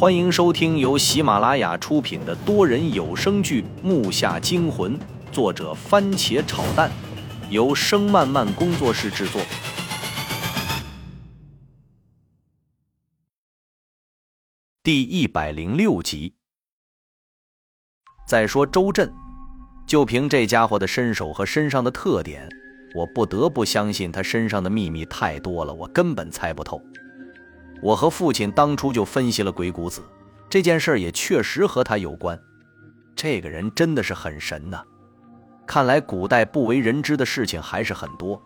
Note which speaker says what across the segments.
Speaker 1: 欢迎收听由喜马拉雅出品的多人有声剧《木下惊魂》，作者番茄炒蛋，由声漫漫工作室制作。第一百零六集。再说周震，就凭这家伙的身手和身上的特点，我不得不相信他身上的秘密太多了，我根本猜不透。我和父亲当初就分析了鬼谷子，这件事也确实和他有关。这个人真的是很神呐！看来古代不为人知的事情还是很多。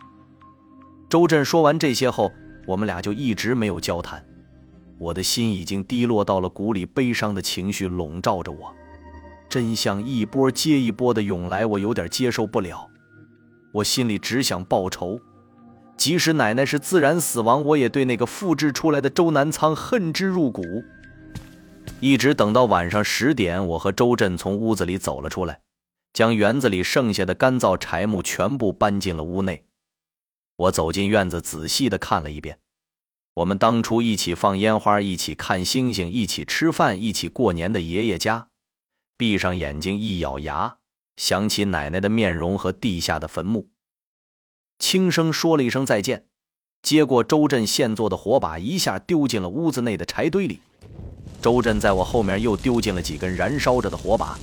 Speaker 1: 周震说完这些后，我们俩就一直没有交谈。我的心已经低落到了谷里，悲伤的情绪笼罩着我，真相一波接一波的涌来，我有点接受不了。我心里只想报仇。即使奶奶是自然死亡，我也对那个复制出来的周南仓恨之入骨。一直等到晚上十点，我和周震从屋子里走了出来，将园子里剩下的干燥柴木全部搬进了屋内。我走进院子，仔细的看了一遍。我们当初一起放烟花，一起看星星，一起吃饭，一起过年的爷爷家。闭上眼睛，一咬牙，想起奶奶的面容和地下的坟墓。轻声说了一声再见，接过周震现做的火把，一下丢进了屋子内的柴堆里。周震在我后面又丢进了几根燃烧着的火把，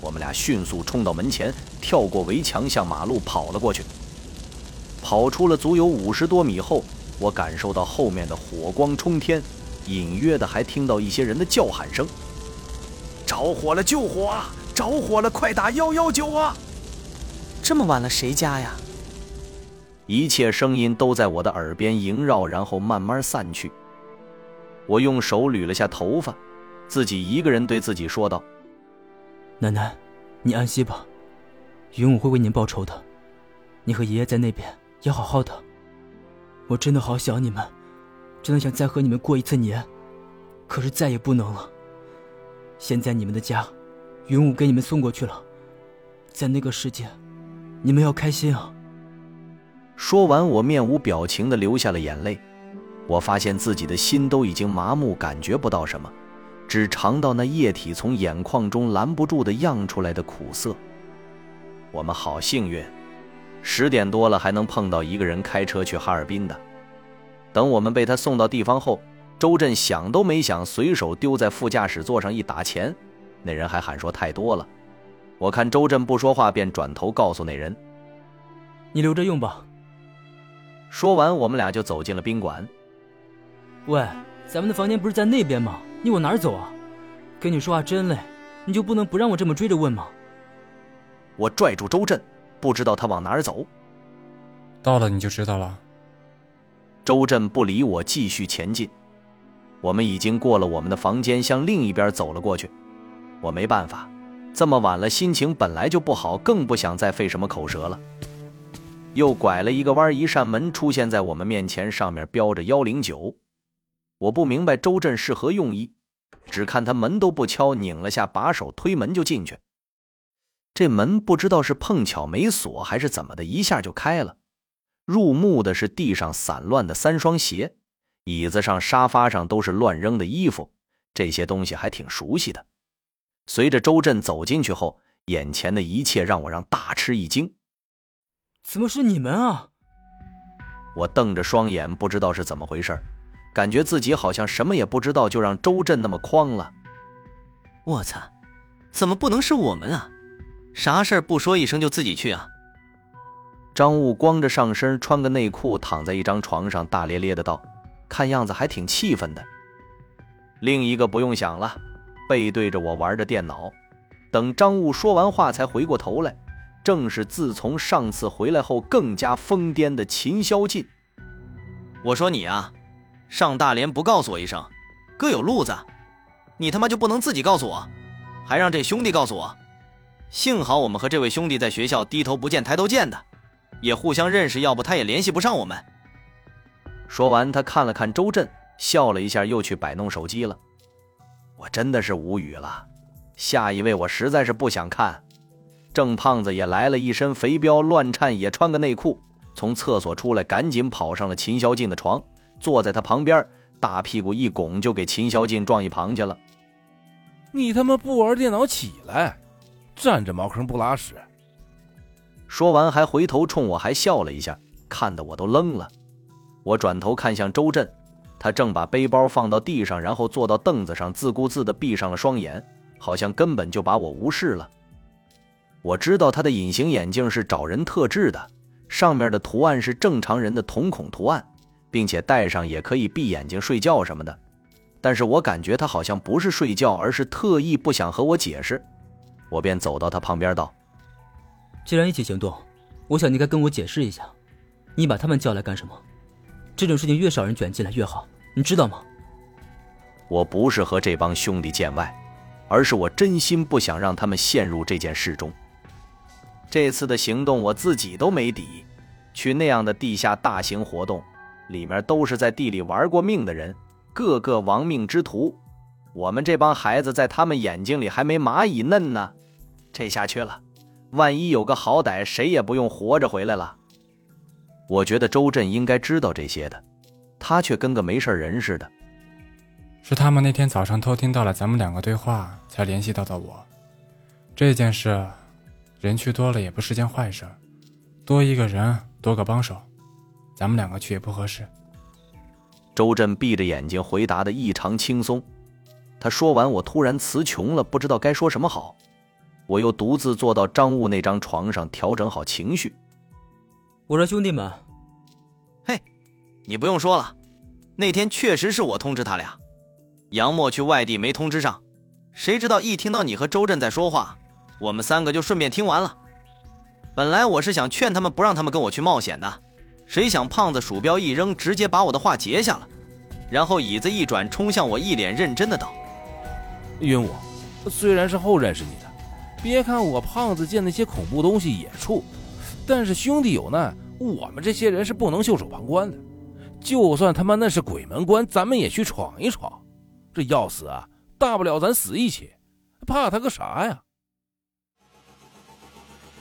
Speaker 1: 我们俩迅速冲到门前，跳过围墙，向马路跑了过去。跑出了足有五十多米后，我感受到后面的火光冲天，隐约的还听到一些人的叫喊声：“着火了，救火啊！着火了，快打幺幺九啊！”
Speaker 2: 这么晚了，谁家呀？
Speaker 1: 一切声音都在我的耳边萦绕，然后慢慢散去。我用手捋了下头发，自己一个人对自己说道：“
Speaker 3: 奶奶，你安息吧，云武会为您报仇的。你和爷爷在那边也好好的。我真的好想你们，真的想再和你们过一次年，可是再也不能了。现在你们的家，云武给你们送过去了，在那个世界，你们要开心啊。”
Speaker 1: 说完，我面无表情地流下了眼泪。我发现自己的心都已经麻木，感觉不到什么，只尝到那液体从眼眶中拦不住的漾出来的苦涩。我们好幸运，十点多了还能碰到一个人开车去哈尔滨的。等我们被他送到地方后，周震想都没想，随手丢在副驾驶座上一打钱，那人还喊说太多了。我看周震不说话，便转头告诉那人：“
Speaker 3: 你留着用吧。”
Speaker 1: 说完，我们俩就走进了宾馆。
Speaker 3: 喂，咱们的房间不是在那边吗？你往哪儿走啊？跟你说话真累，你就不能不让我这么追着问吗？
Speaker 1: 我拽住周震，不知道他往哪儿走。
Speaker 4: 到了你就知道了。
Speaker 1: 周震不理我，继续前进。我们已经过了我们的房间，向另一边走了过去。我没办法，这么晚了，心情本来就不好，更不想再费什么口舌了。又拐了一个弯，一扇门出现在我们面前，上面标着幺零九。我不明白周震是何用意，只看他门都不敲，拧了下把手，推门就进去。这门不知道是碰巧没锁还是怎么的，一下就开了。入目的是地上散乱的三双鞋，椅子上、沙发上都是乱扔的衣服，这些东西还挺熟悉的。随着周震走进去后，眼前的一切让我让大吃一惊。
Speaker 3: 怎么是你们啊？
Speaker 1: 我瞪着双眼，不知道是怎么回事，感觉自己好像什么也不知道，就让周震那么诓了。
Speaker 2: 我操，怎么不能是我们啊？啥事不说一声就自己去啊？
Speaker 1: 张悟光着上身，穿个内裤，躺在一张床上，大咧咧的道：“看样子还挺气愤的。”另一个不用想了，背对着我玩着电脑，等张悟说完话才回过头来。正是自从上次回来后更加疯癫的秦霄晋。
Speaker 2: 我说你啊，上大连不告诉我一声，哥有路子，你他妈就不能自己告诉我，还让这兄弟告诉我？幸好我们和这位兄弟在学校低头不见抬头见的，也互相认识，要不他也联系不上我们。
Speaker 1: 说完，他看了看周震，笑了一下，又去摆弄手机了。我真的是无语了。下一位，我实在是不想看。郑胖子也来了，一身肥膘，乱颤，也穿个内裤，从厕所出来，赶紧跑上了秦霄进的床，坐在他旁边，大屁股一拱，就给秦霄进撞一旁去了。
Speaker 5: 你他妈不玩电脑起来，占着茅坑不拉屎。
Speaker 1: 说完还回头冲我还笑了一下，看得我都愣了。我转头看向周震，他正把背包放到地上，然后坐到凳子上，自顾自地闭上了双眼，好像根本就把我无视了。我知道他的隐形眼镜是找人特制的，上面的图案是正常人的瞳孔图案，并且戴上也可以闭眼睛睡觉什么的。但是我感觉他好像不是睡觉，而是特意不想和我解释。我便走到他旁边道：“
Speaker 3: 既然一起行动，我想你该跟我解释一下，你把他们叫来干什么？这种事情越少人卷进来越好，你知道吗？”
Speaker 1: 我不是和这帮兄弟见外，而是我真心不想让他们陷入这件事中。这次的行动我自己都没底，去那样的地下大型活动，里面都是在地里玩过命的人，个个亡命之徒。我们这帮孩子在他们眼睛里还没蚂蚁嫩呢，这下去了，万一有个好歹，谁也不用活着回来了。我觉得周震应该知道这些的，他却跟个没事人似的。
Speaker 4: 是他们那天早上偷听到了咱们两个对话，才联系到的我。这件事。人去多了也不是件坏事，多一个人多个帮手，咱们两个去也不合适。
Speaker 1: 周震闭着眼睛回答的异常轻松。他说完，我突然词穷了，不知道该说什么好。我又独自坐到张悟那张床上，调整好情绪。
Speaker 3: 我说兄弟们，
Speaker 2: 嘿，你不用说了，那天确实是我通知他俩，杨默去外地没通知上，谁知道一听到你和周震在说话。我们三个就顺便听完了。本来我是想劝他们不让他们跟我去冒险的，谁想胖子鼠标一扔，直接把我的话截下了，然后椅子一转，冲向我，一脸认真的道：“
Speaker 5: 云武，虽然是后认识你的，别看我胖子见那些恐怖东西也怵，但是兄弟有难，我们这些人是不能袖手旁观的。就算他妈那是鬼门关，咱们也去闯一闯。这要死啊，大不了咱死一起，怕他个啥呀？”